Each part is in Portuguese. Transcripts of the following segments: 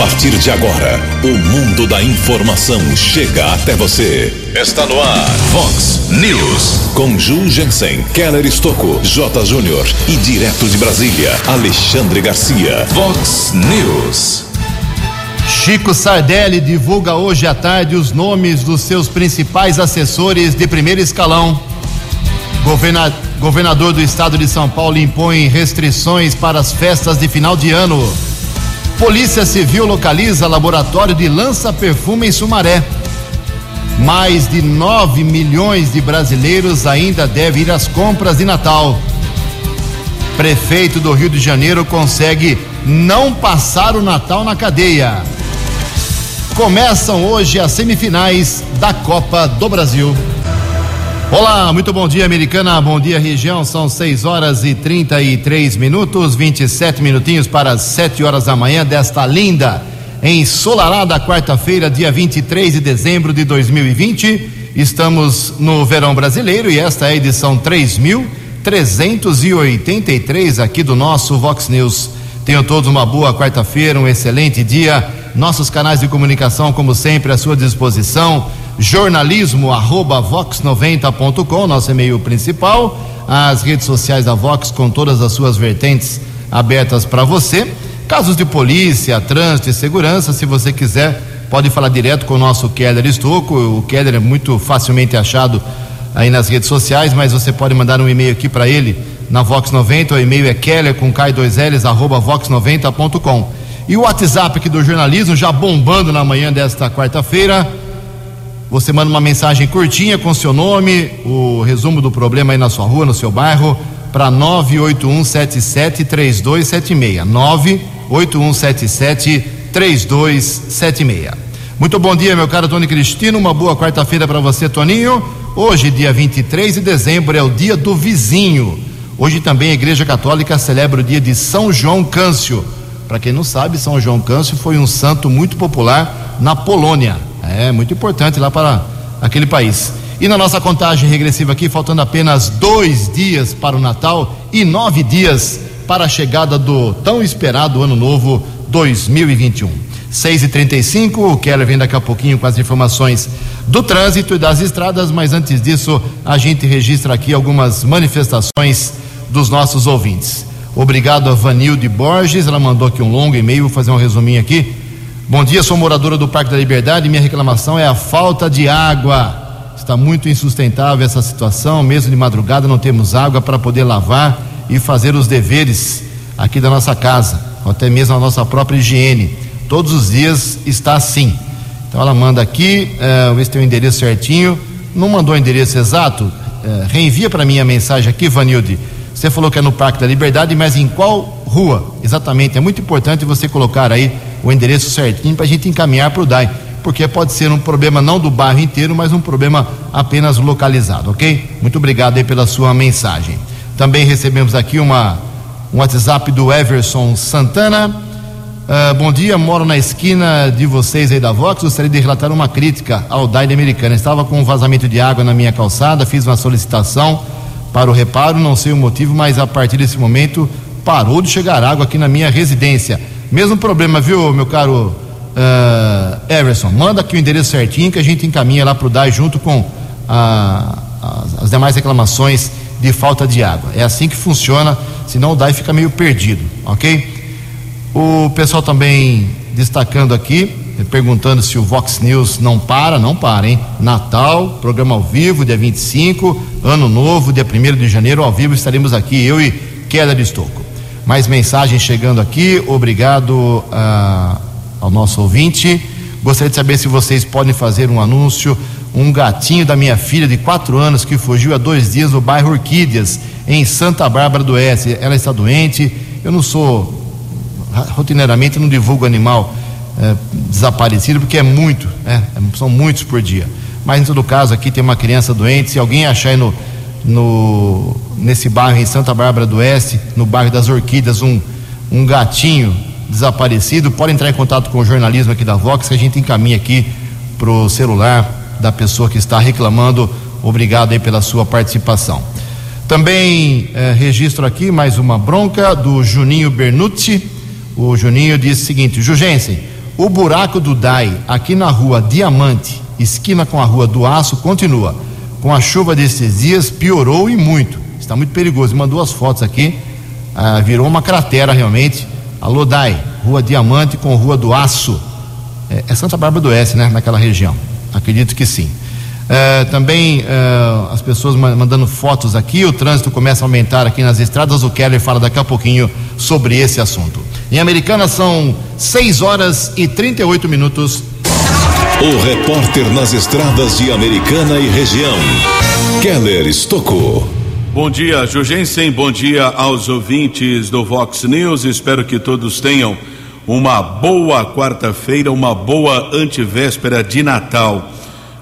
partir de agora, o mundo da informação chega até você. Está no ar, Fox News. Com Ju Jensen, Keller Estocco, J. Júnior e direto de Brasília, Alexandre Garcia. Fox News. Chico Sardelli divulga hoje à tarde os nomes dos seus principais assessores de primeiro escalão. Governa... Governador do estado de São Paulo impõe restrições para as festas de final de ano. Polícia Civil localiza laboratório de lança-perfume em Sumaré. Mais de 9 milhões de brasileiros ainda devem ir às compras de Natal. Prefeito do Rio de Janeiro consegue não passar o Natal na cadeia. Começam hoje as semifinais da Copa do Brasil. Olá, muito bom dia, americana. Bom dia, região. São 6 horas e 33 minutos, 27 minutinhos para as 7 horas da manhã desta linda, ensolarada quarta-feira, dia 23 de dezembro de 2020. Estamos no verão brasileiro e esta é a edição 3383 aqui do nosso Vox News. Tenham todos uma boa quarta-feira, um excelente dia. Nossos canais de comunicação, como sempre, à sua disposição jornalismo arroba vox90.com, nosso e-mail principal, as redes sociais da Vox com todas as suas vertentes abertas para você. Casos de polícia, trânsito e segurança, se você quiser, pode falar direto com o nosso Keller Estocco. O Keller é muito facilmente achado aí nas redes sociais, mas você pode mandar um e-mail aqui para ele na Vox 90. O e-mail é keller com k2ls arroba vox90.com. E o WhatsApp aqui do jornalismo já bombando na manhã desta quarta-feira você manda uma mensagem curtinha com seu nome, o resumo do problema aí na sua rua, no seu bairro, para 981773276. 981773276. Muito bom dia, meu caro Tony Cristino. Uma boa quarta-feira para você, Toninho. Hoje, dia 23 de dezembro, é o dia do vizinho. Hoje também a Igreja Católica celebra o dia de São João Câncio. Para quem não sabe, São João Câncio foi um santo muito popular na Polônia. É muito importante lá para aquele país. E na nossa contagem regressiva aqui, faltando apenas dois dias para o Natal e nove dias para a chegada do tão esperado Ano Novo 2021. 6 e 35 o Keller vem daqui a pouquinho com as informações do trânsito e das estradas, mas antes disso, a gente registra aqui algumas manifestações dos nossos ouvintes. Obrigado a Vanilde Borges, ela mandou aqui um longo e-mail, vou fazer um resuminho aqui. Bom dia, sou moradora do Parque da Liberdade. Minha reclamação é a falta de água. Está muito insustentável essa situação. Mesmo de madrugada não temos água para poder lavar e fazer os deveres aqui da nossa casa, ou até mesmo a nossa própria higiene. Todos os dias está assim. Então ela manda aqui, uh, ver se tem o endereço certinho. Não mandou o endereço exato? Uh, reenvia para mim a mensagem aqui, Vanilde. Você falou que é no Parque da Liberdade, mas em qual rua? Exatamente. É muito importante você colocar aí o endereço certinho para a gente encaminhar para o DAI, porque pode ser um problema não do bairro inteiro, mas um problema apenas localizado, ok? Muito obrigado aí pela sua mensagem. Também recebemos aqui uma, um WhatsApp do Everson Santana. Uh, bom dia, moro na esquina de vocês aí da Vox. Gostaria de relatar uma crítica ao DAI americana. Estava com um vazamento de água na minha calçada, fiz uma solicitação para o reparo, não sei o motivo, mas a partir desse momento parou de chegar água aqui na minha residência. Mesmo problema, viu, meu caro uh, Everson? Manda aqui o endereço certinho que a gente encaminha lá para o DAI junto com a, a, as demais reclamações de falta de água. É assim que funciona, senão o DAI fica meio perdido, ok? O pessoal também destacando aqui, perguntando se o Vox News não para, não para, hein? Natal, programa ao vivo, dia 25, Ano Novo, dia 1 de janeiro, ao vivo estaremos aqui, eu e Keller Estocco. Mais mensagens chegando aqui. Obrigado ah, ao nosso ouvinte. Gostaria de saber se vocês podem fazer um anúncio. Um gatinho da minha filha de quatro anos que fugiu há dois dias no bairro Orquídeas, em Santa Bárbara do Oeste. Ela está doente. Eu não sou, rotineiramente, não divulgo animal é, desaparecido, porque é muito, é, são muitos por dia. Mas em todo caso, aqui tem uma criança doente. Se alguém achar aí no no, nesse bairro em Santa Bárbara do Oeste, no bairro das Orquídeas, um, um gatinho desaparecido, pode entrar em contato com o jornalismo aqui da Vox, que a gente encaminha aqui para o celular da pessoa que está reclamando. Obrigado aí pela sua participação. Também eh, registro aqui mais uma bronca do Juninho Bernucci. O Juninho diz o seguinte: Jugensen, O buraco do DAI, aqui na rua Diamante, esquina com a rua do Aço, continua. Com a chuva desses dias, piorou e muito. Está muito perigoso. Mandou as fotos aqui, ah, virou uma cratera realmente. Alô, DAI, rua Diamante com rua do Aço. É, é Santa Bárbara do Oeste, né? Naquela região. Acredito que sim. Uh, também uh, as pessoas mandando fotos aqui, o trânsito começa a aumentar aqui nas estradas. O Keller fala daqui a pouquinho sobre esse assunto. Em Americana são 6 horas e 38 minutos. O repórter nas estradas de Americana e região, Keller Estocou. Bom dia, Jugensen. Bom dia aos ouvintes do Vox News. Espero que todos tenham uma boa quarta-feira, uma boa antivéspera de Natal.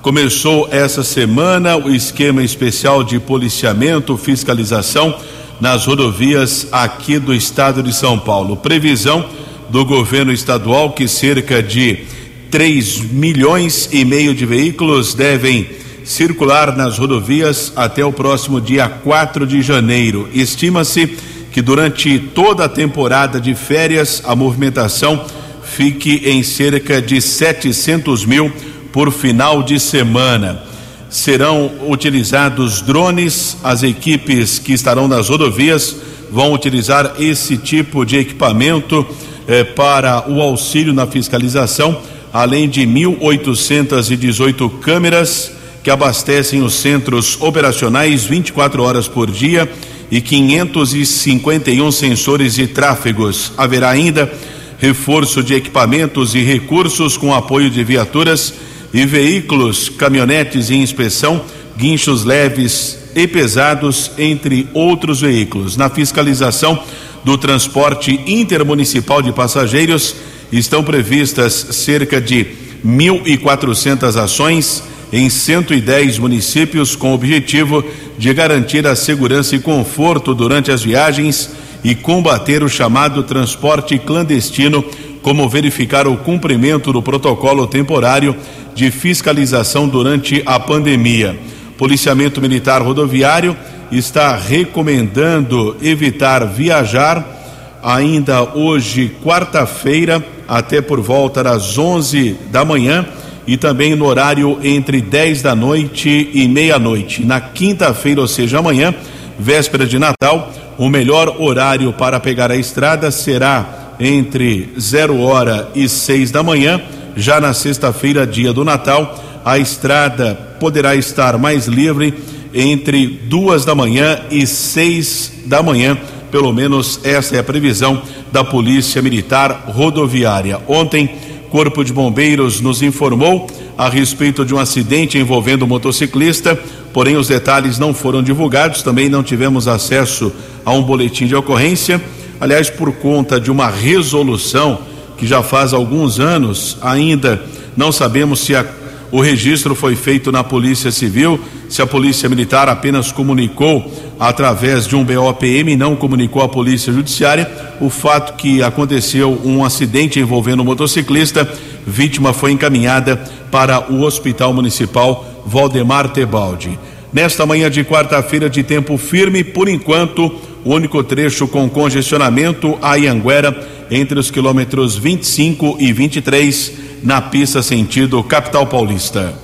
Começou essa semana o esquema especial de policiamento, fiscalização nas rodovias aqui do estado de São Paulo. Previsão do governo estadual que cerca de 3 milhões e meio de veículos devem circular nas rodovias até o próximo dia 4 de janeiro. Estima-se que durante toda a temporada de férias a movimentação fique em cerca de 700 mil por final de semana. Serão utilizados drones, as equipes que estarão nas rodovias vão utilizar esse tipo de equipamento eh, para o auxílio na fiscalização, além de 1.818 câmeras que abastecem os centros operacionais 24 horas por dia e 551 sensores de tráfegos. Haverá ainda reforço de equipamentos e recursos com apoio de viaturas e veículos, caminhonetes em inspeção, guinchos leves e pesados, entre outros veículos. Na fiscalização do transporte intermunicipal de passageiros, estão previstas cerca de 1.400 ações em 110 municípios, com o objetivo de garantir a segurança e conforto durante as viagens e combater o chamado transporte clandestino, como verificar o cumprimento do protocolo temporário de fiscalização durante a pandemia. Policiamento Militar Rodoviário está recomendando evitar viajar ainda hoje, quarta-feira, até por volta das 11 da manhã e também no horário entre 10 da noite e meia-noite. Na quinta-feira, ou seja, amanhã, véspera de Natal, o melhor horário para pegar a estrada será entre 0 hora e 6 da manhã já na sexta-feira, dia do Natal, a estrada poderá estar mais livre entre duas da manhã e seis da manhã. Pelo menos essa é a previsão da Polícia Militar Rodoviária. Ontem, Corpo de Bombeiros nos informou a respeito de um acidente envolvendo um motociclista, porém os detalhes não foram divulgados, também não tivemos acesso a um boletim de ocorrência. Aliás, por conta de uma resolução que já faz alguns anos, ainda não sabemos se a, o registro foi feito na Polícia Civil, se a Polícia Militar apenas comunicou através de um BOPM e não comunicou à Polícia Judiciária o fato que aconteceu um acidente envolvendo um motociclista, vítima foi encaminhada para o Hospital Municipal Valdemar Tebaldi. Nesta manhã de quarta-feira de tempo firme, por enquanto, o único trecho com congestionamento a Ianguera entre os quilômetros 25 e 23 na pista sentido capital paulista.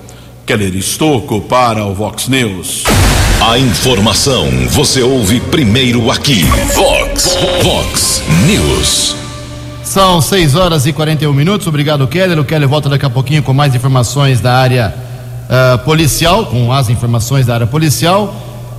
Keller Estocco para o Vox News. A informação você ouve primeiro aqui. Vox, Vox News. São 6 horas e 41 minutos. Obrigado, Keller. O Keller volta daqui a pouquinho com mais informações da área uh, policial, com as informações da área policial.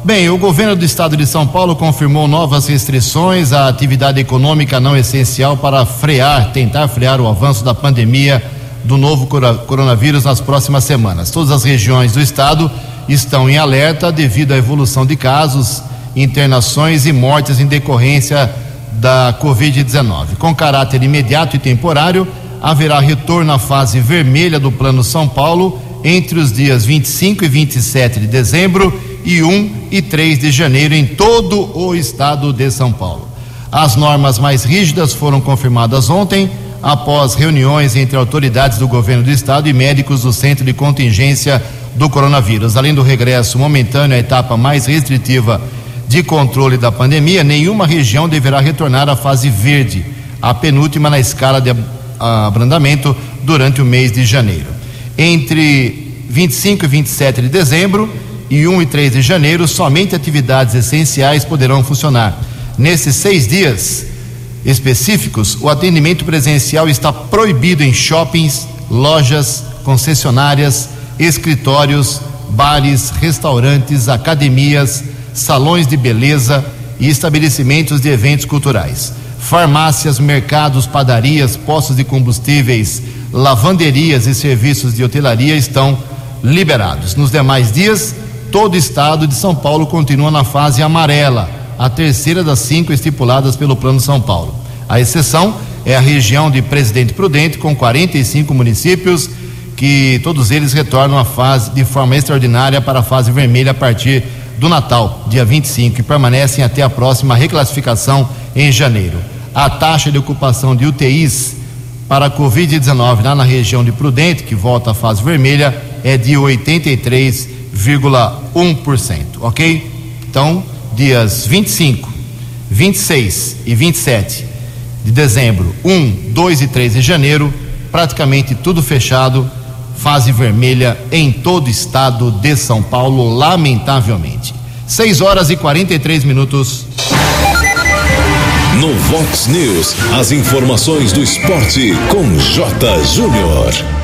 Bem, o governo do estado de São Paulo confirmou novas restrições à atividade econômica não essencial para frear, tentar frear o avanço da pandemia do novo coronavírus nas próximas semanas. Todas as regiões do estado estão em alerta devido à evolução de casos, internações e mortes em decorrência da Covid-19. Com caráter imediato e temporário, haverá retorno à fase vermelha do Plano São Paulo entre os dias 25 e 27 de dezembro e 1 e 3 de janeiro em todo o estado de São Paulo. As normas mais rígidas foram confirmadas ontem, após reuniões entre autoridades do governo do estado e médicos do Centro de Contingência do Coronavírus. Além do regresso momentâneo à etapa mais restritiva de controle da pandemia, nenhuma região deverá retornar à fase verde, a penúltima na escala de abrandamento durante o mês de janeiro. Entre 25 e 27 de dezembro e 1 e 3 de janeiro, somente atividades essenciais poderão funcionar. Nesses seis dias específicos, o atendimento presencial está proibido em shoppings, lojas, concessionárias, escritórios, bares, restaurantes, academias, salões de beleza e estabelecimentos de eventos culturais. Farmácias, mercados, padarias, postos de combustíveis, lavanderias e serviços de hotelaria estão liberados. Nos demais dias, todo o estado de São Paulo continua na fase amarela, a terceira das cinco estipuladas pelo Plano São Paulo. A exceção é a região de Presidente Prudente, com 45 municípios, que todos eles retornam à fase de forma extraordinária para a fase vermelha a partir do Natal, dia 25, e permanecem até a próxima reclassificação em janeiro. A taxa de ocupação de UTIs para a Covid-19 lá na região de Prudente, que volta à fase vermelha, é de 83,1%, ok? Então, dias 25, 26 e 27 de dezembro, 1, 2 e 3 de janeiro, praticamente tudo fechado, fase vermelha em todo o estado de São Paulo, lamentavelmente. 6 horas e 43 minutos. No Vox News, as informações do esporte com J. Júnior.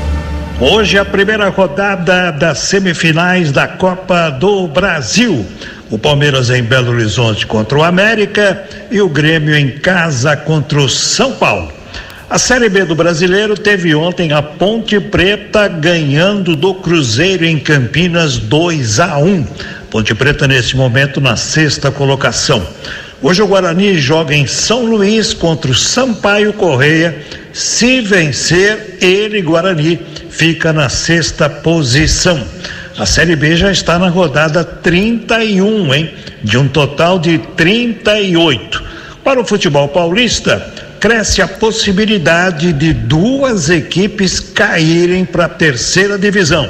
Hoje a primeira rodada das semifinais da Copa do Brasil. O Palmeiras em Belo Horizonte contra o América e o Grêmio em casa contra o São Paulo. A Série B do Brasileiro teve ontem a Ponte Preta ganhando do Cruzeiro em Campinas 2 a 1. Ponte Preta nesse momento na sexta colocação. Hoje o Guarani joga em São Luís contra o Sampaio Correia. Se vencer, ele, Guarani, fica na sexta posição. A Série B já está na rodada 31, hein? De um total de 38. Para o futebol paulista, cresce a possibilidade de duas equipes caírem para a terceira divisão: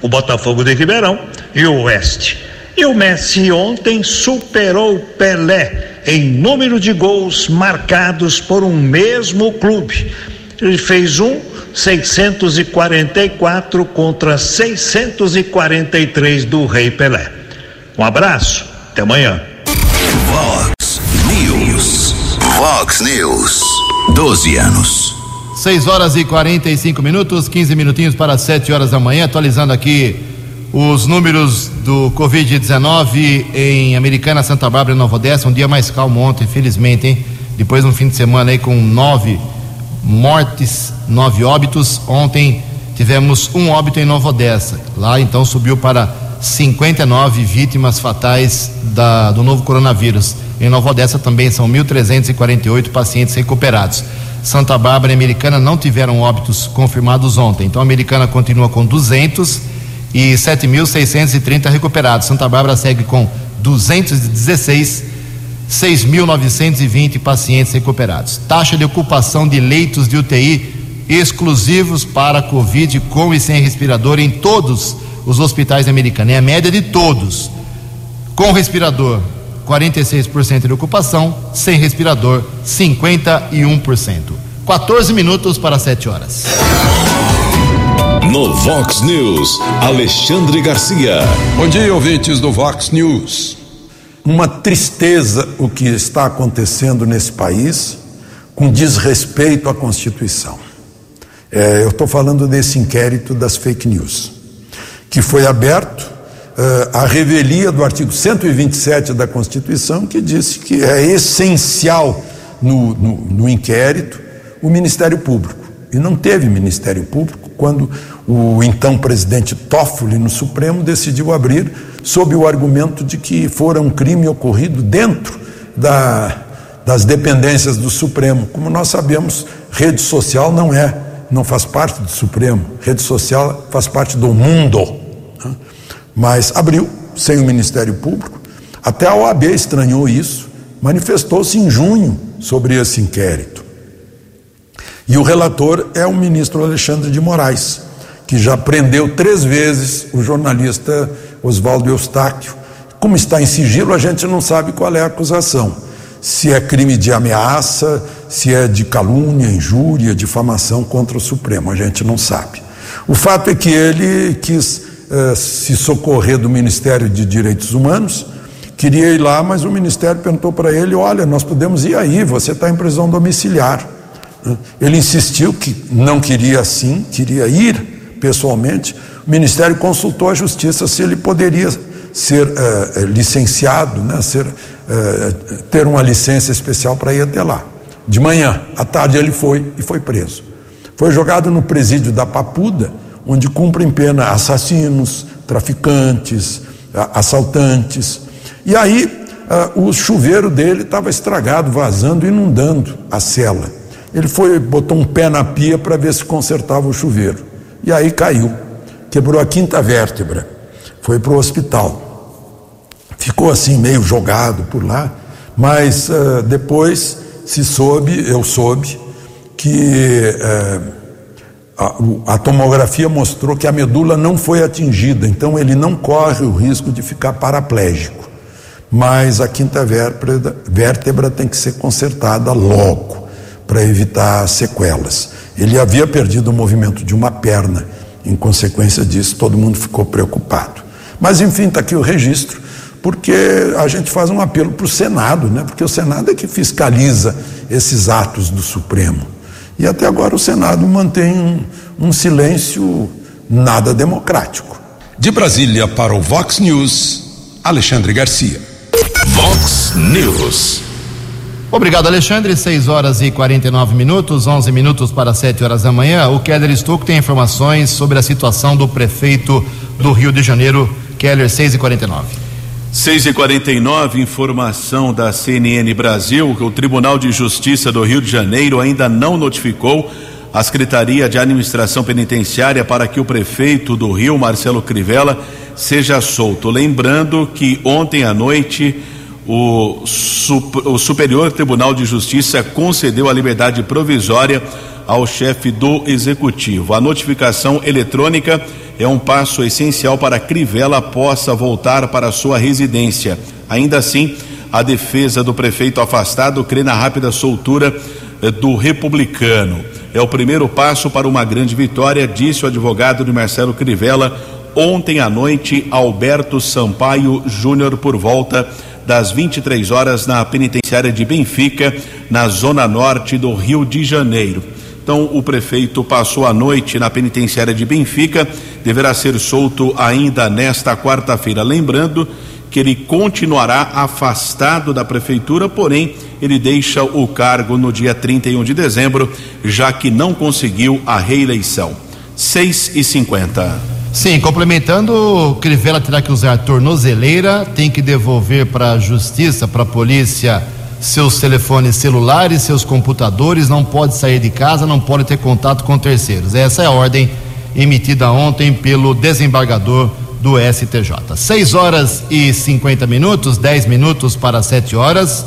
o Botafogo de Ribeirão e o Oeste. E o Messi ontem superou Pelé em número de gols marcados por um mesmo clube. Ele fez um 644 contra 643 do Rei Pelé. Um abraço, até amanhã. Vox News. Vox News. 12 anos. 6 horas e 45 minutos, 15 minutinhos para 7 horas da manhã, atualizando aqui os números do Covid-19 em Americana, Santa Bárbara e Nova Odessa, um dia mais calmo ontem, felizmente, hein? Depois de um fim de semana aí com nove mortes, nove óbitos. Ontem tivemos um óbito em Nova Odessa. Lá então subiu para 59 vítimas fatais da, do novo coronavírus. Em Nova Odessa também são 1.348 pacientes recuperados. Santa Bárbara e Americana não tiveram óbitos confirmados ontem. Então a Americana continua com 200 e 7.630 recuperados. Santa Bárbara segue com 216 6.920 pacientes recuperados. Taxa de ocupação de leitos de UTI exclusivos para Covid com e sem respirador em todos os hospitais americanos. É a média de todos. Com respirador, 46% de ocupação, sem respirador, 51%. 14 minutos para 7 horas. No Vox News, Alexandre Garcia. Bom dia, ouvintes do Vox News uma tristeza o que está acontecendo nesse país com desrespeito à Constituição. É, eu estou falando desse inquérito das fake news, que foi aberto uh, à revelia do artigo 127 da Constituição, que disse que é essencial no, no, no inquérito o Ministério Público. E não teve Ministério Público quando o então presidente Toffoli, no Supremo, decidiu abrir sob o argumento de que fora um crime ocorrido dentro da, das dependências do Supremo. Como nós sabemos, rede social não é, não faz parte do Supremo, rede social faz parte do mundo. Né? Mas abriu, sem o Ministério Público, até a OAB estranhou isso, manifestou-se em junho sobre esse inquérito. E o relator é o ministro Alexandre de Moraes, que já prendeu três vezes o jornalista Oswaldo Eustáquio. Como está em sigilo, a gente não sabe qual é a acusação. Se é crime de ameaça, se é de calúnia, injúria, difamação contra o Supremo, a gente não sabe. O fato é que ele quis uh, se socorrer do Ministério de Direitos Humanos, queria ir lá, mas o Ministério perguntou para ele: olha, nós podemos ir aí, você está em prisão domiciliar. Ele insistiu que não queria assim, queria ir pessoalmente. O Ministério consultou a Justiça se ele poderia ser uh, licenciado, né, ser, uh, ter uma licença especial para ir até lá. De manhã, à tarde ele foi e foi preso. Foi jogado no presídio da Papuda, onde cumprem pena assassinos, traficantes, assaltantes. E aí o chuveiro dele estava estragado, vazando, inundando a cela. Ele foi, botou um pé na pia para ver se consertava o chuveiro. E aí caiu, quebrou a quinta vértebra, foi para o hospital. Ficou assim meio jogado por lá, mas uh, depois se soube, eu soube, que uh, a, a, tomografia mostrou que a medula não foi atingida, então ele não corre o risco de ficar paraplégico. Mas a quinta vértebra, vértebra tem que ser consertada logo para evitar sequelas. Ele havia perdido o movimento de uma perna, em consequência disso, todo mundo ficou preocupado. Mas, enfim, está aqui o registro, porque a gente faz um apelo para o Senado, né? porque o Senado é que fiscaliza esses atos do Supremo. E até agora o Senado mantém um, um silêncio nada democrático. De Brasília para o Vox News, Alexandre Garcia. Vox News. Obrigado, Alexandre. 6 horas e 49 minutos, 11 minutos para 7 horas da manhã. O Keller Estouco tem informações sobre a situação do prefeito do Rio de Janeiro, Keller, 6 e 49. 6 e 49 informação da CNN Brasil o Tribunal de Justiça do Rio de Janeiro ainda não notificou a Secretaria de Administração Penitenciária para que o prefeito do Rio, Marcelo Crivella, seja solto. Lembrando que ontem à noite o, o Superior Tribunal de Justiça concedeu a liberdade provisória ao chefe do executivo. A notificação eletrônica é um passo essencial para que Crivella possa voltar para sua residência. Ainda assim, a defesa do prefeito afastado crê na rápida soltura eh, do republicano. É o primeiro passo para uma grande vitória, disse o advogado de Marcelo Crivella ontem à noite, Alberto Sampaio Júnior, por volta das 23 horas na penitenciária de Benfica, na zona norte do Rio de Janeiro. Então, o prefeito passou a noite na penitenciária de Benfica, deverá ser solto ainda nesta quarta-feira. Lembrando que ele continuará afastado da prefeitura, porém, ele deixa o cargo no dia 31 de dezembro, já que não conseguiu a reeleição. 6 e 50 Sim, complementando, Crivella terá que usar tornozeleira, tem que devolver para a justiça, para a polícia, seus telefones celulares, seus computadores, não pode sair de casa, não pode ter contato com terceiros. Essa é a ordem emitida ontem pelo desembargador do STJ. 6 horas e 50 minutos, 10 minutos para 7 horas.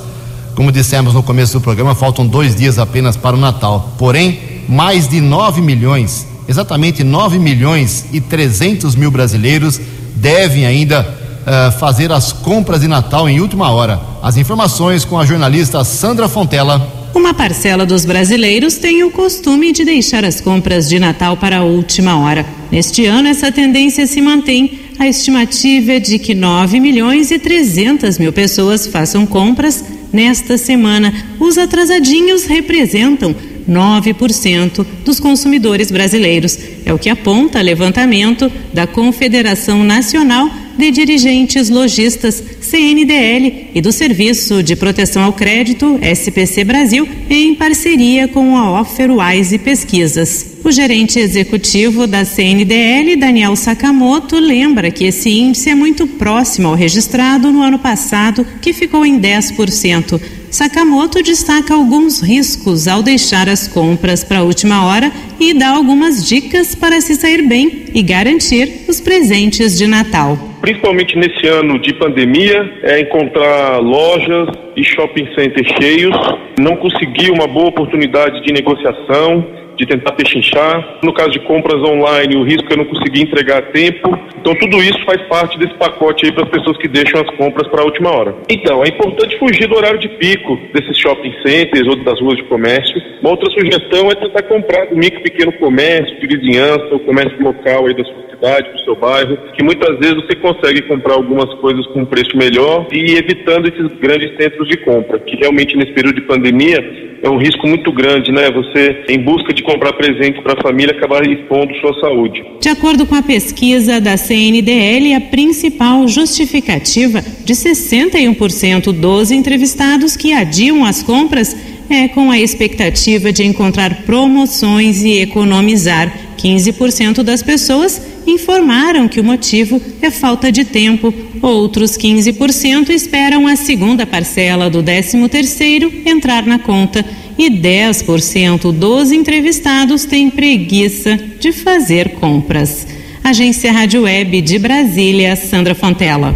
Como dissemos no começo do programa, faltam dois dias apenas para o Natal. Porém, mais de 9 milhões exatamente 9 milhões e 300 mil brasileiros devem ainda uh, fazer as compras de Natal em última hora. As informações com a jornalista Sandra Fontela. Uma parcela dos brasileiros tem o costume de deixar as compras de Natal para a última hora. Neste ano, essa tendência se mantém. A estimativa é de que 9 milhões e 300 mil pessoas façam compras nesta semana. Os atrasadinhos representam 9% dos consumidores brasileiros. É o que aponta levantamento da Confederação Nacional de Dirigentes Logistas, CNDL, e do Serviço de Proteção ao Crédito, SPC Brasil, em parceria com a Offerwise Pesquisas. O gerente executivo da CNDL, Daniel Sakamoto, lembra que esse índice é muito próximo ao registrado no ano passado, que ficou em 10%. Sakamoto destaca alguns riscos ao deixar as compras para a última hora e dá algumas dicas para se sair bem e garantir os presentes de Natal. Principalmente nesse ano de pandemia, é encontrar lojas e shopping centers cheios, não conseguir uma boa oportunidade de negociação, de tentar pechinchar. No caso de compras online, o risco é não conseguir entregar a tempo. Então, tudo isso faz parte desse pacote aí para as pessoas que deixam as compras para a última hora. Então, é importante fugir do horário de pico desses shopping centers ou das ruas de comércio. Uma outra sugestão é tentar comprar do micro pequeno comércio, de vizinhança, o comércio local aí da sua cidade, do seu bairro, que muitas vezes você consegue comprar algumas coisas com um preço melhor e evitando esses grandes centros de compra, que realmente nesse período de pandemia é um risco muito grande, né? Você, em busca de comprar presente para a família, acabar expondo sua saúde. De acordo com a pesquisa da CNDL, a principal justificativa de 61% dos entrevistados que adiam as compras é com a expectativa de encontrar promoções e economizar. 15% das pessoas informaram que o motivo é falta de tempo. Outros 15% esperam a segunda parcela do 13º entrar na conta e 10% dos entrevistados têm preguiça de fazer compras. Agência Rádio Web de Brasília, Sandra Fontela.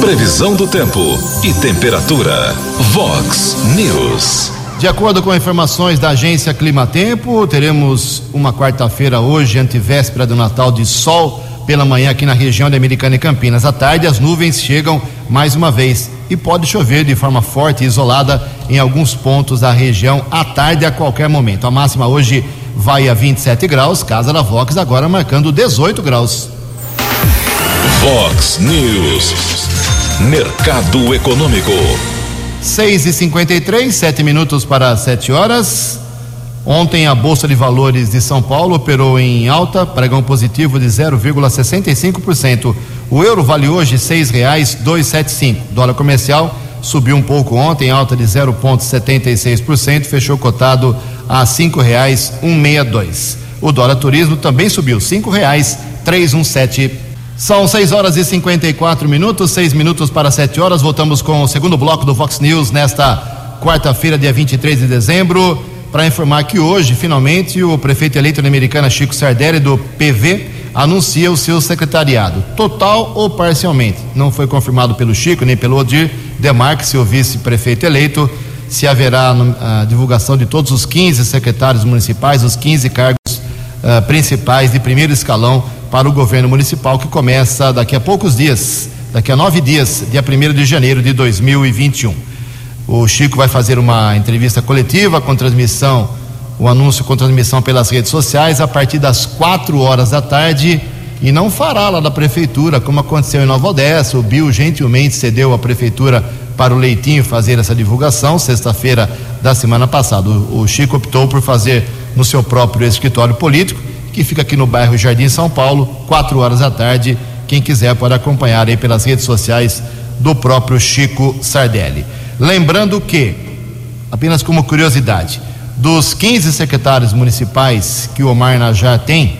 Previsão do tempo e temperatura. Vox News. De acordo com informações da agência Climatempo, teremos uma quarta-feira hoje, antivéspera do Natal, de sol pela manhã aqui na região de Americana e Campinas. À tarde, as nuvens chegam mais uma vez e pode chover de forma forte e isolada em alguns pontos da região à tarde a qualquer momento. A máxima hoje vai a 27 graus, Casa da Vox agora marcando 18 graus. Vox News. Mercado Econômico. 6 e 53 sete minutos para 7 horas. Ontem a Bolsa de Valores de São Paulo operou em alta, pregão positivo de 0,65%. O euro vale hoje sete cinco. Dólar comercial subiu um pouco ontem, alta de 0,76%, fechou cotado a meia dois. O dólar turismo também subiu um sete. São 6 horas e 54 minutos, 6 minutos para 7 horas. Voltamos com o segundo bloco do Fox News nesta quarta-feira, dia 23 de dezembro, para informar que hoje, finalmente, o prefeito eleito Americana, Chico Sardelli, do PV, anuncia o seu secretariado, total ou parcialmente. Não foi confirmado pelo Chico nem pelo Odir Demarque, seu vice-prefeito eleito, se haverá a divulgação de todos os 15 secretários municipais, os 15 cargos uh, principais de primeiro escalão para o governo municipal, que começa daqui a poucos dias, daqui a nove dias, dia 1 de janeiro de 2021. O Chico vai fazer uma entrevista coletiva com transmissão, o um anúncio com transmissão pelas redes sociais a partir das quatro horas da tarde e não fará lá da prefeitura, como aconteceu em Nova Odessa. O Bill gentilmente cedeu a prefeitura para o Leitinho fazer essa divulgação, sexta-feira da semana passada. O Chico optou por fazer no seu próprio escritório político que fica aqui no bairro Jardim São Paulo, quatro horas da tarde. Quem quiser pode acompanhar aí pelas redes sociais do próprio Chico Sardelli. Lembrando que, apenas como curiosidade, dos 15 secretários municipais que o Omar Najar tem,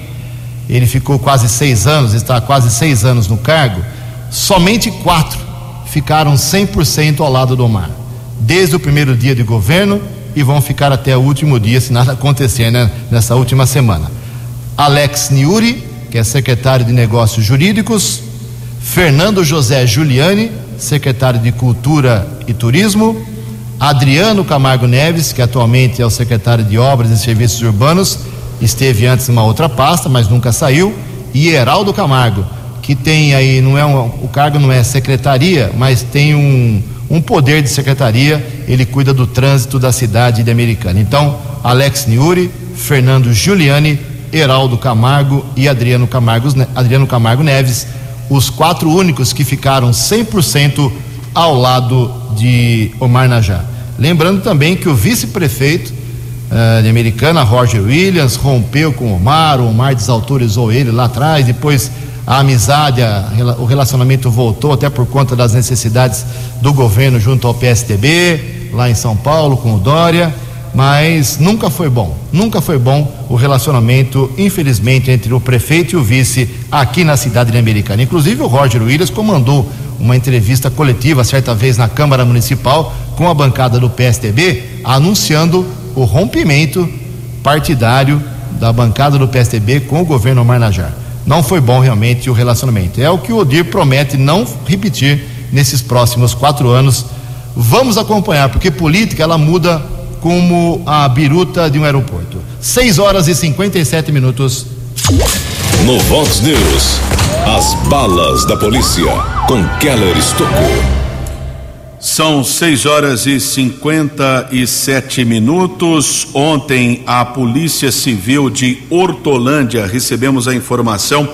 ele ficou quase seis anos, está quase seis anos no cargo, somente quatro ficaram 100% ao lado do Omar, desde o primeiro dia de governo e vão ficar até o último dia, se nada acontecer né, nessa última semana. Alex Niuri, que é secretário de Negócios Jurídicos, Fernando José Giuliani, secretário de Cultura e Turismo, Adriano Camargo Neves, que atualmente é o secretário de Obras e Serviços Urbanos, esteve antes em uma outra pasta, mas nunca saiu, e Heraldo Camargo, que tem aí, não é um, o cargo não é secretaria, mas tem um, um poder de secretaria, ele cuida do trânsito da cidade de Americana. Então, Alex Niuri, Fernando Giuliani, Heraldo Camargo e Adriano Camargo, Adriano Camargo Neves, os quatro únicos que ficaram 100% ao lado de Omar Najá. Lembrando também que o vice-prefeito uh, de Americana, Roger Williams, rompeu com Omar, o Omar desautorizou ele lá atrás, depois a amizade, a, o relacionamento voltou até por conta das necessidades do governo junto ao PSTB, lá em São Paulo, com o Dória mas nunca foi bom, nunca foi bom o relacionamento, infelizmente, entre o prefeito e o vice aqui na cidade de Americana. Inclusive, o Roger Williams comandou uma entrevista coletiva certa vez na Câmara Municipal com a bancada do PSTB, anunciando o rompimento partidário da bancada do PSTB com o governo Omar Najar. não foi bom realmente o relacionamento. É o que o Odir promete não repetir nesses próximos quatro anos. Vamos acompanhar, porque política ela muda como a biruta de um aeroporto. 6 horas e 57 minutos. No Vox News, as balas da polícia com Keller Estocou. São 6 horas e 57 minutos. Ontem, a Polícia Civil de Hortolândia recebemos a informação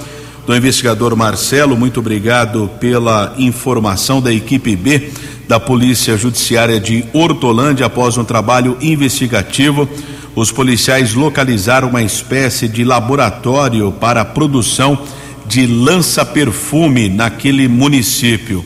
do investigador Marcelo. Muito obrigado pela informação da equipe B da Polícia Judiciária de Hortolândia. Após um trabalho investigativo, os policiais localizaram uma espécie de laboratório para a produção de lança-perfume naquele município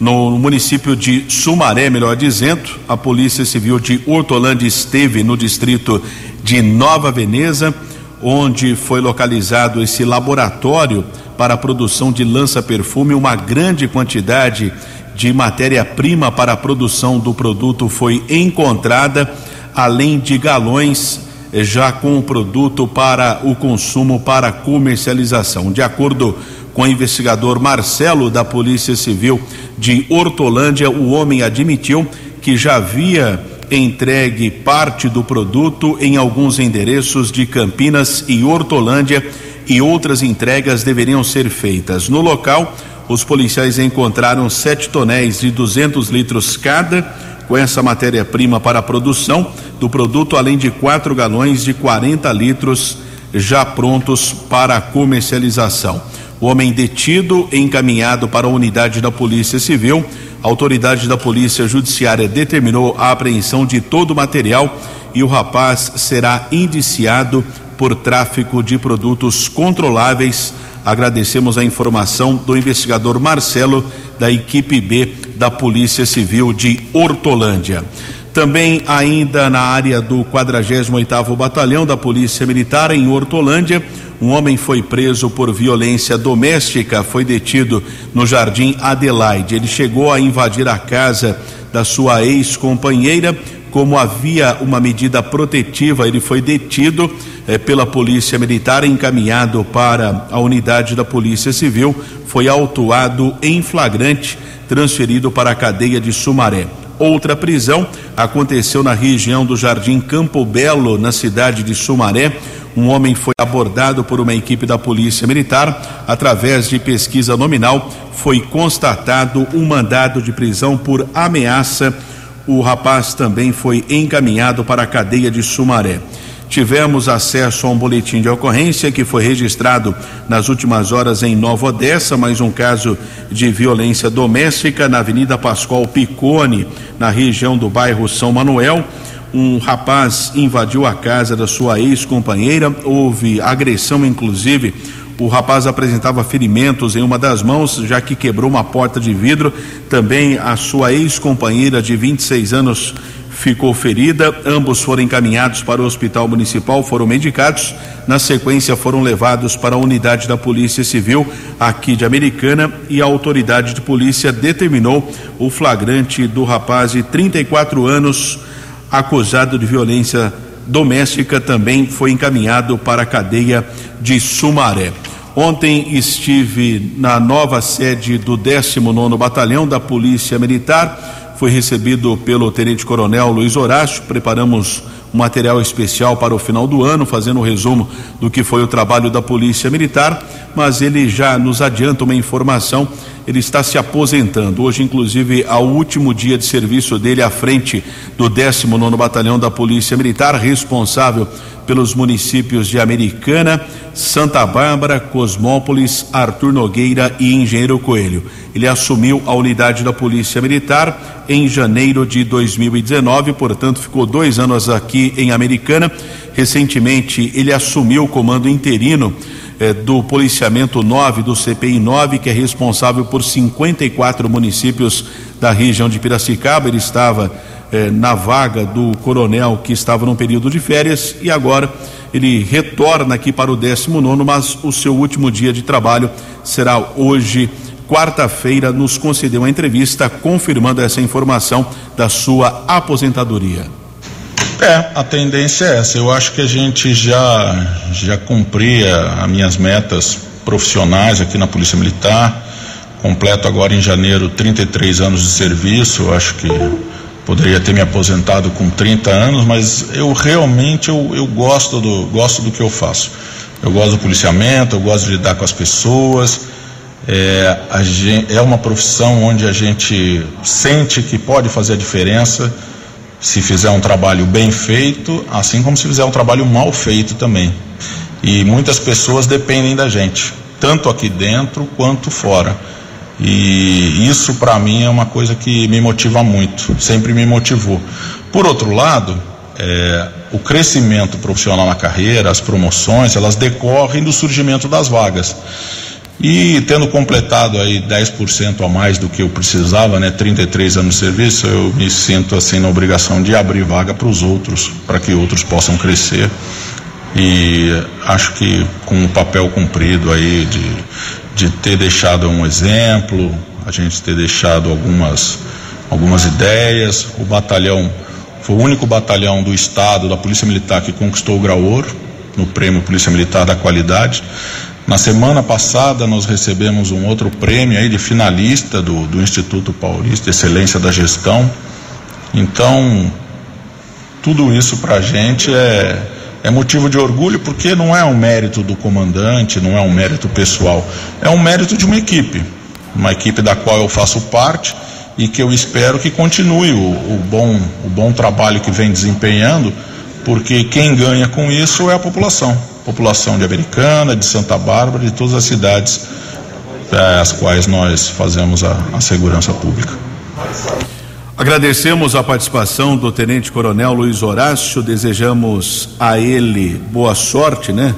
no município de Sumaré, melhor dizendo. A Polícia Civil de Hortolândia esteve no distrito de Nova Veneza, onde foi localizado esse laboratório para a produção de lança-perfume. Uma grande quantidade de matéria-prima para a produção do produto foi encontrada, além de galões já com o produto para o consumo, para comercialização. De acordo com o investigador Marcelo da Polícia Civil de Hortolândia, o homem admitiu que já havia entregue parte do produto em alguns endereços de Campinas e Hortolândia e outras entregas deveriam ser feitas. No local, os policiais encontraram sete tonéis de 200 litros cada com essa matéria-prima para a produção do produto, além de quatro galões de 40 litros já prontos para comercialização. O homem detido encaminhado para a unidade da Polícia Civil. A autoridade da Polícia Judiciária determinou a apreensão de todo o material e o rapaz será indiciado por tráfico de produtos controláveis. Agradecemos a informação do investigador Marcelo, da equipe B da Polícia Civil de Hortolândia. Também ainda na área do 48º Batalhão da Polícia Militar em Hortolândia, um homem foi preso por violência doméstica, foi detido no Jardim Adelaide. Ele chegou a invadir a casa da sua ex-companheira. Como havia uma medida protetiva, ele foi detido eh, pela Polícia Militar, encaminhado para a unidade da Polícia Civil, foi autuado em flagrante, transferido para a cadeia de Sumaré. Outra prisão aconteceu na região do Jardim Campo Belo, na cidade de Sumaré. Um homem foi abordado por uma equipe da Polícia Militar. Através de pesquisa nominal, foi constatado um mandado de prisão por ameaça. O rapaz também foi encaminhado para a cadeia de Sumaré. Tivemos acesso a um boletim de ocorrência que foi registrado nas últimas horas em Nova Odessa, mais um caso de violência doméstica na Avenida Pascoal Picone, na região do bairro São Manuel. Um rapaz invadiu a casa da sua ex-companheira, houve agressão, inclusive. O rapaz apresentava ferimentos em uma das mãos, já que quebrou uma porta de vidro. Também a sua ex-companheira de 26 anos ficou ferida. Ambos foram encaminhados para o hospital municipal, foram medicados. Na sequência, foram levados para a unidade da Polícia Civil aqui de Americana e a autoridade de polícia determinou o flagrante do rapaz de 34 anos, acusado de violência doméstica, também foi encaminhado para a cadeia de Sumaré. Ontem estive na nova sede do 19 Batalhão da Polícia Militar foi recebido pelo Tenente Coronel Luiz Horácio. Preparamos um material especial para o final do ano, fazendo um resumo do que foi o trabalho da Polícia Militar, mas ele já nos adianta uma informação. Ele está se aposentando. Hoje, inclusive, ao último dia de serviço dele à frente do 19 Batalhão da Polícia Militar, responsável pelos municípios de Americana, Santa Bárbara, Cosmópolis, Arthur Nogueira e Engenheiro Coelho. Ele assumiu a unidade da Polícia Militar em janeiro de 2019, portanto, ficou dois anos aqui em Americana. Recentemente, ele assumiu o comando interino eh, do Policiamento 9, do CPI 9, que é responsável por 54 municípios da região de Piracicaba. Ele estava eh, na vaga do coronel que estava num período de férias e agora ele retorna aqui para o 19, mas o seu último dia de trabalho será hoje, quarta-feira. Nos concedeu uma entrevista confirmando essa informação da sua aposentadoria. É, a tendência é essa. Eu acho que a gente já já cumpria as minhas metas profissionais aqui na Polícia Militar. Completo agora em janeiro 33 anos de serviço. Eu acho que poderia ter me aposentado com 30 anos, mas eu realmente eu, eu gosto, do, gosto do que eu faço. Eu gosto do policiamento, eu gosto de lidar com as pessoas. É, gente, é uma profissão onde a gente sente que pode fazer a diferença se fizer um trabalho bem feito, assim como se fizer um trabalho mal feito também. E muitas pessoas dependem da gente, tanto aqui dentro quanto fora. E isso para mim é uma coisa que me motiva muito, sempre me motivou. Por outro lado, é, o crescimento profissional na carreira, as promoções, elas decorrem do surgimento das vagas. E tendo completado aí 10% a mais do que eu precisava, né, 33 anos de serviço, eu me sinto assim na obrigação de abrir vaga para os outros, para que outros possam crescer. E acho que com o papel cumprido aí de, de ter deixado um exemplo, a gente ter deixado algumas, algumas ideias, o batalhão foi o único batalhão do estado da Polícia Militar que conquistou o grau ouro no prêmio Polícia Militar da Qualidade. Na semana passada nós recebemos um outro prêmio aí de finalista do, do Instituto Paulista Excelência da Gestão. Então, tudo isso para a gente é, é motivo de orgulho porque não é um mérito do comandante, não é um mérito pessoal, é um mérito de uma equipe, uma equipe da qual eu faço parte e que eu espero que continue o, o bom, o bom trabalho que vem desempenhando, porque quem ganha com isso é a população. População de Americana, de Santa Bárbara, de todas as cidades é, as quais nós fazemos a, a segurança pública. Agradecemos a participação do Tenente Coronel Luiz Horácio, desejamos a ele boa sorte, né,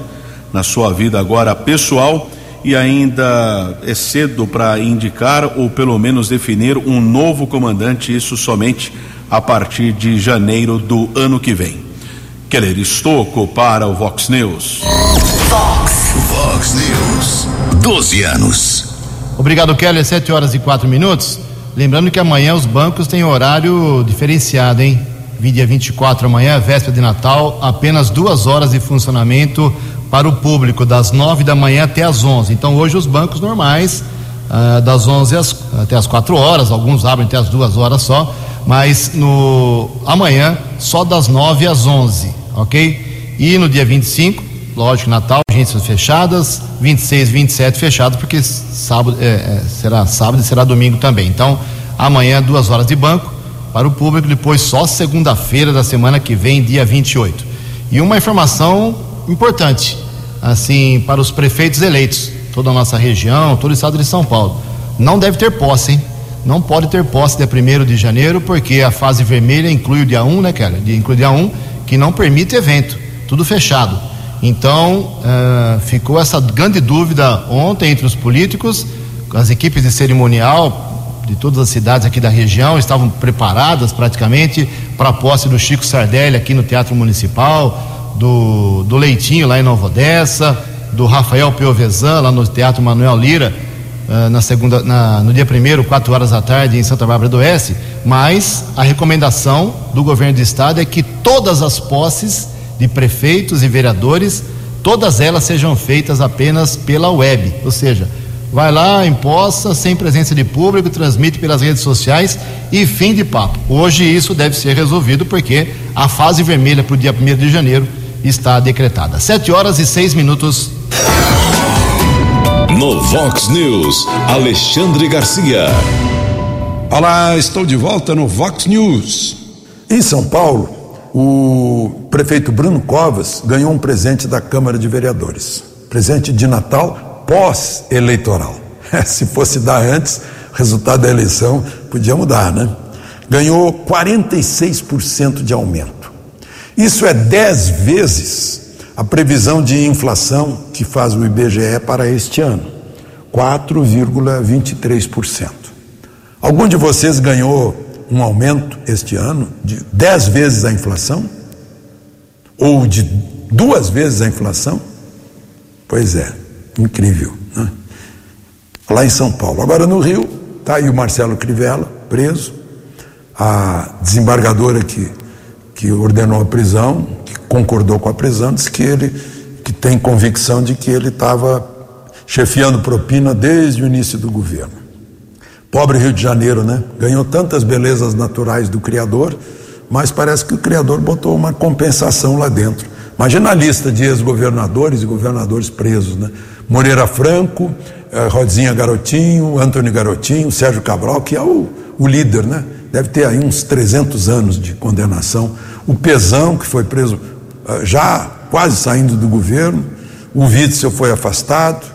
na sua vida agora pessoal e ainda é cedo para indicar ou pelo menos definir um novo comandante, isso somente a partir de janeiro do ano que vem. Keller Estocco para o Vox News. Vox. Vox News. 12 anos. Obrigado, Keller. 7 horas e 4 minutos. Lembrando que amanhã os bancos têm horário diferenciado, hein? Dia 24 amanhã, véspera de Natal, apenas duas horas de funcionamento para o público, das 9 da manhã até as 11. Então hoje os bancos normais, ah, das 11 às, até as 4 horas, alguns abrem até as duas horas só, mas no amanhã só das 9 às 11 ok? E no dia 25, lógico, Natal, agências fechadas, 26, 27 fechadas, porque sábado, é, é, será sábado e será domingo também. Então, amanhã, duas horas de banco para o público, depois só segunda-feira da semana que vem, dia 28. E uma informação importante, assim, para os prefeitos eleitos, toda a nossa região, todo o estado de São Paulo. Não deve ter posse, hein? Não pode ter posse dia 1 de janeiro, porque a fase vermelha inclui o dia 1, né, cara? Inclui o dia 1 que não permite evento, tudo fechado. Então, uh, ficou essa grande dúvida ontem entre os políticos, as equipes de cerimonial de todas as cidades aqui da região estavam preparadas praticamente para a posse do Chico Sardelli aqui no Teatro Municipal, do, do Leitinho lá em Nova Odessa, do Rafael Piovesan lá no Teatro Manuel Lira, uh, na segunda, na, no dia primeiro, quatro horas da tarde, em Santa Bárbara do Oeste. Mas a recomendação do governo do estado é que todas as posses de prefeitos e vereadores, todas elas sejam feitas apenas pela web, ou seja, vai lá, imposta, sem presença de público, transmite pelas redes sociais e fim de papo. Hoje isso deve ser resolvido porque a fase vermelha para o dia 1 de janeiro está decretada. Sete horas e seis minutos. No Vox News, Alexandre Garcia. Olá, estou de volta no Vox News. Em São Paulo, o prefeito Bruno Covas ganhou um presente da Câmara de Vereadores. Presente de Natal pós-eleitoral. Se fosse dar antes, o resultado da eleição podia mudar, né? Ganhou 46% de aumento. Isso é 10 vezes a previsão de inflação que faz o IBGE para este ano, 4,23%. Algum de vocês ganhou um aumento este ano de dez vezes a inflação? Ou de duas vezes a inflação? Pois é, incrível. Né? Lá em São Paulo. Agora no Rio, está aí o Marcelo Crivella, preso. A desembargadora que, que ordenou a prisão, que concordou com a prisão, disse que ele que tem convicção de que ele estava chefiando propina desde o início do governo. Pobre Rio de Janeiro, né? Ganhou tantas belezas naturais do Criador, mas parece que o Criador botou uma compensação lá dentro. Imagina a lista de ex-governadores e governadores presos, né? Moreira Franco, eh, Rodzinha Garotinho, Antônio Garotinho, Sérgio Cabral, que é o, o líder, né? Deve ter aí uns 300 anos de condenação. O Pezão, que foi preso eh, já quase saindo do governo. O Witzel foi afastado.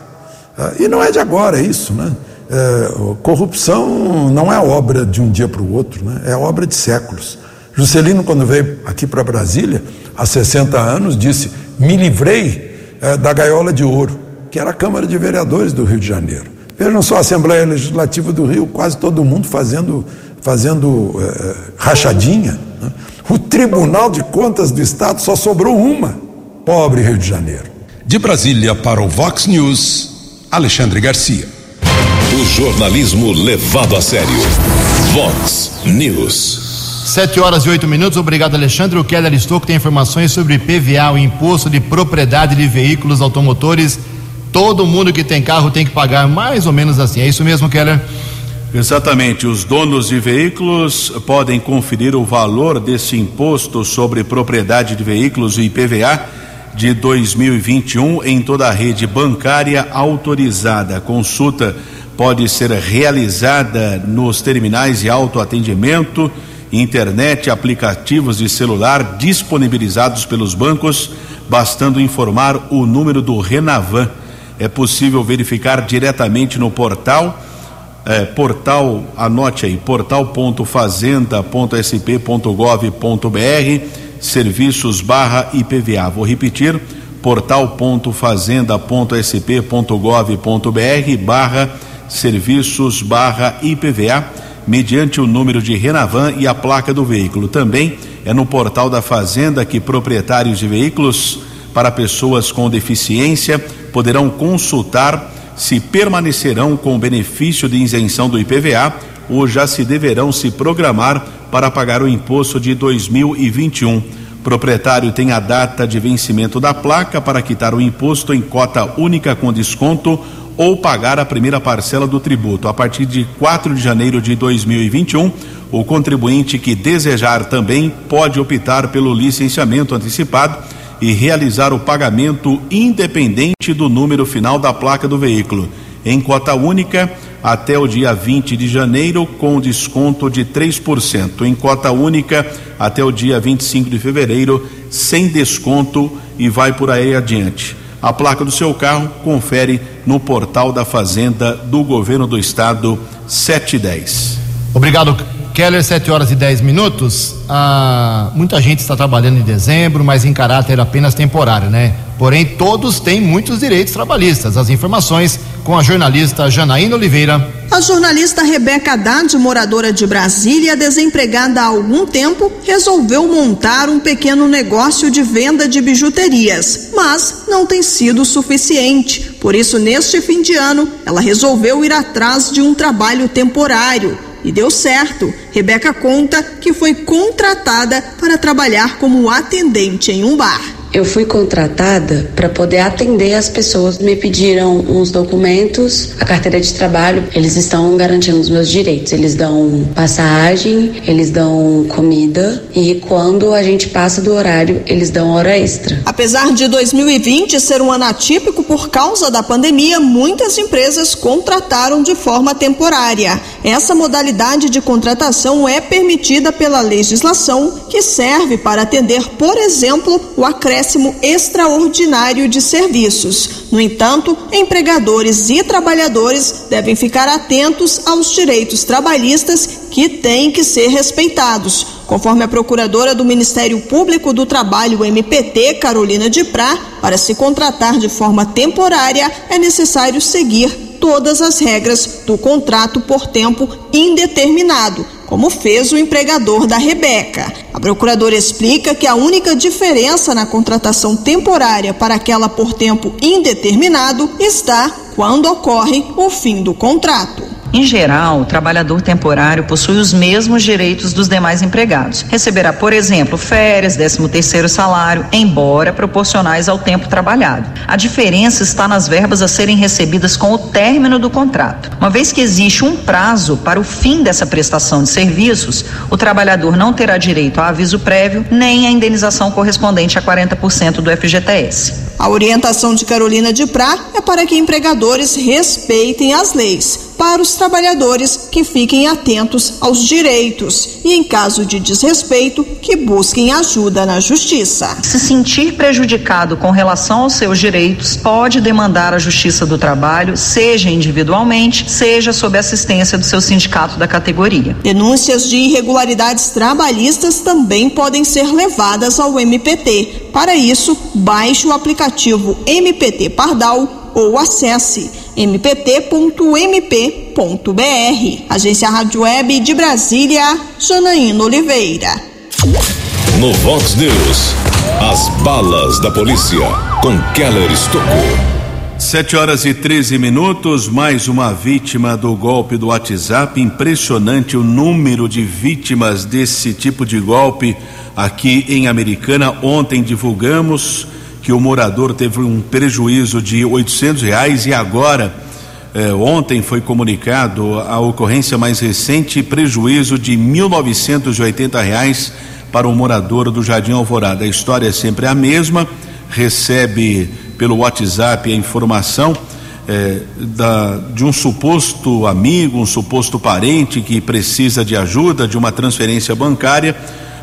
Eh, e não é de agora isso, né? É, corrupção não é obra de um dia para o outro, né? é obra de séculos. Juscelino, quando veio aqui para Brasília, há 60 anos, disse: Me livrei é, da gaiola de ouro, que era a Câmara de Vereadores do Rio de Janeiro. Vejam só a Assembleia Legislativa do Rio, quase todo mundo fazendo, fazendo é, rachadinha. Né? O Tribunal de Contas do Estado só sobrou uma. Pobre Rio de Janeiro. De Brasília para o Vox News, Alexandre Garcia. O jornalismo levado a sério. Vox News. Sete horas e oito minutos. Obrigado, Alexandre. O Keller Estouco tem informações sobre PVA, o Imposto de Propriedade de Veículos Automotores. Todo mundo que tem carro tem que pagar mais ou menos assim. É isso mesmo, Keller? Exatamente. Os donos de veículos podem conferir o valor desse imposto sobre propriedade de veículos, o IPVA, de 2021 em toda a rede bancária autorizada. Consulta pode ser realizada nos terminais de autoatendimento, internet, aplicativos de celular disponibilizados pelos bancos, bastando informar o número do Renavan. É possível verificar diretamente no portal é, portal, anote aí, portal.fazenda.sp.gov.br, serviços barra IPVA. Vou repetir, portal.fazenda.sp.gov.br barra serviços barra IPVA, mediante o número de Renavan e a placa do veículo. Também é no portal da Fazenda que proprietários de veículos para pessoas com deficiência poderão consultar se permanecerão com o benefício de isenção do IPVA ou já se deverão se programar para pagar o imposto de 2021. Proprietário tem a data de vencimento da placa para quitar o imposto em cota única com desconto ou pagar a primeira parcela do tributo. A partir de 4 de janeiro de 2021, o contribuinte que desejar também pode optar pelo licenciamento antecipado e realizar o pagamento independente do número final da placa do veículo, em cota única até o dia 20 de janeiro, com desconto de 3%, em cota única até o dia 25 de fevereiro, sem desconto e vai por aí adiante. A placa do seu carro confere no portal da Fazenda do Governo do Estado 710. Obrigado, Keller, 7 horas e 10 minutos. Ah, muita gente está trabalhando em dezembro, mas em caráter apenas temporário, né? Porém, todos têm muitos direitos trabalhistas. As informações com a jornalista Janaína Oliveira. A jornalista Rebeca Haddad, moradora de Brasília, desempregada há algum tempo, resolveu montar um pequeno negócio de venda de bijuterias, mas não tem sido suficiente. Por isso, neste fim de ano, ela resolveu ir atrás de um trabalho temporário. E deu certo. Rebeca conta que foi contratada para trabalhar como atendente em um bar. Eu fui contratada para poder atender as pessoas. Me pediram uns documentos, a carteira de trabalho. Eles estão garantindo os meus direitos. Eles dão passagem, eles dão comida e quando a gente passa do horário, eles dão hora extra. Apesar de 2020 ser um ano atípico por causa da pandemia, muitas empresas contrataram de forma temporária. Essa modalidade de contratação é permitida pela legislação que serve para atender, por exemplo, o acréscimo extraordinário de serviços. No entanto, empregadores e trabalhadores devem ficar atentos aos direitos trabalhistas que têm que ser respeitados. Conforme a procuradora do Ministério Público do Trabalho, MPT, Carolina de Prá, para se contratar de forma temporária é necessário seguir todas as regras do contrato por tempo indeterminado como fez o empregador da Rebeca. A procuradora explica que a única diferença na contratação temporária para aquela por tempo indeterminado está quando ocorre o fim do contrato. Em geral, o trabalhador temporário possui os mesmos direitos dos demais empregados. Receberá, por exemplo, férias, 13 terceiro salário, embora proporcionais ao tempo trabalhado. A diferença está nas verbas a serem recebidas com o término do contrato. Uma vez que existe um prazo para o fim dessa prestação de serviços, o trabalhador não terá direito a aviso prévio nem a indenização correspondente a 40% do FGTS. A orientação de Carolina de Prá é para que empregadores respeitem as leis para os que fiquem atentos aos direitos e, em caso de desrespeito, que busquem ajuda na justiça. Se sentir prejudicado com relação aos seus direitos, pode demandar a Justiça do Trabalho, seja individualmente, seja sob assistência do seu sindicato da categoria. Denúncias de irregularidades trabalhistas também podem ser levadas ao MPT. Para isso, baixe o aplicativo MPT Pardal ou acesse mpt.mp.br. Agência Rádio Web de Brasília, Janaína Oliveira. No Vox News, as balas da polícia com Keller Estocou. Sete horas e 13 minutos, mais uma vítima do golpe do WhatsApp. Impressionante o número de vítimas desse tipo de golpe aqui em Americana. Ontem divulgamos que o morador teve um prejuízo de 800 reais e agora eh, ontem foi comunicado a ocorrência mais recente, prejuízo de 1.980 reais para o morador do Jardim Alvorada. A história é sempre a mesma, recebe pelo WhatsApp a informação eh, da, de um suposto amigo, um suposto parente que precisa de ajuda, de uma transferência bancária.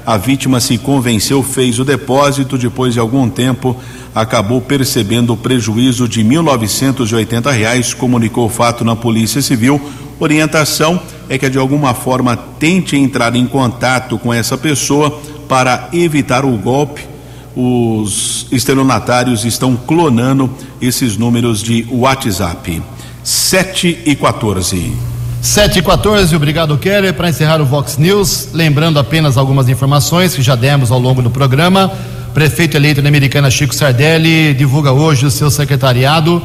A vítima se convenceu, fez o depósito, depois de algum tempo acabou percebendo o prejuízo de 1.980 reais, comunicou o fato na Polícia Civil. Orientação é que de alguma forma tente entrar em contato com essa pessoa para evitar o golpe. Os estelionatários estão clonando esses números de WhatsApp. 7 e 14. 7 e 14, obrigado, Keller. Para encerrar o Vox News, lembrando apenas algumas informações que já demos ao longo do programa. Prefeito eleito da Americana Chico Sardelli divulga hoje o seu secretariado.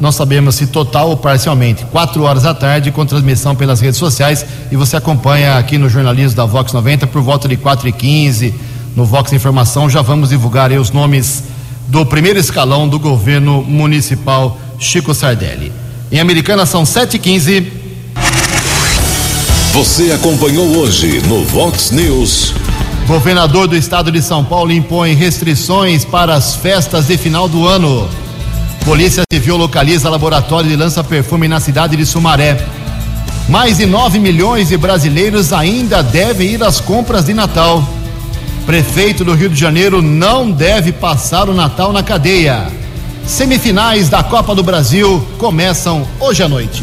Não sabemos se total ou parcialmente. Quatro horas da tarde, com transmissão pelas redes sociais. E você acompanha aqui no jornalismo da Vox 90 por volta de 4 e 15 No Vox Informação já vamos divulgar os nomes do primeiro escalão do governo municipal Chico Sardelli. Em Americana são 7 e 15 Você acompanhou hoje no Vox News. Governador do estado de São Paulo impõe restrições para as festas de final do ano. Polícia Civil localiza laboratório de lança-perfume na cidade de Sumaré. Mais de 9 milhões de brasileiros ainda devem ir às compras de Natal. Prefeito do Rio de Janeiro não deve passar o Natal na cadeia. Semifinais da Copa do Brasil começam hoje à noite.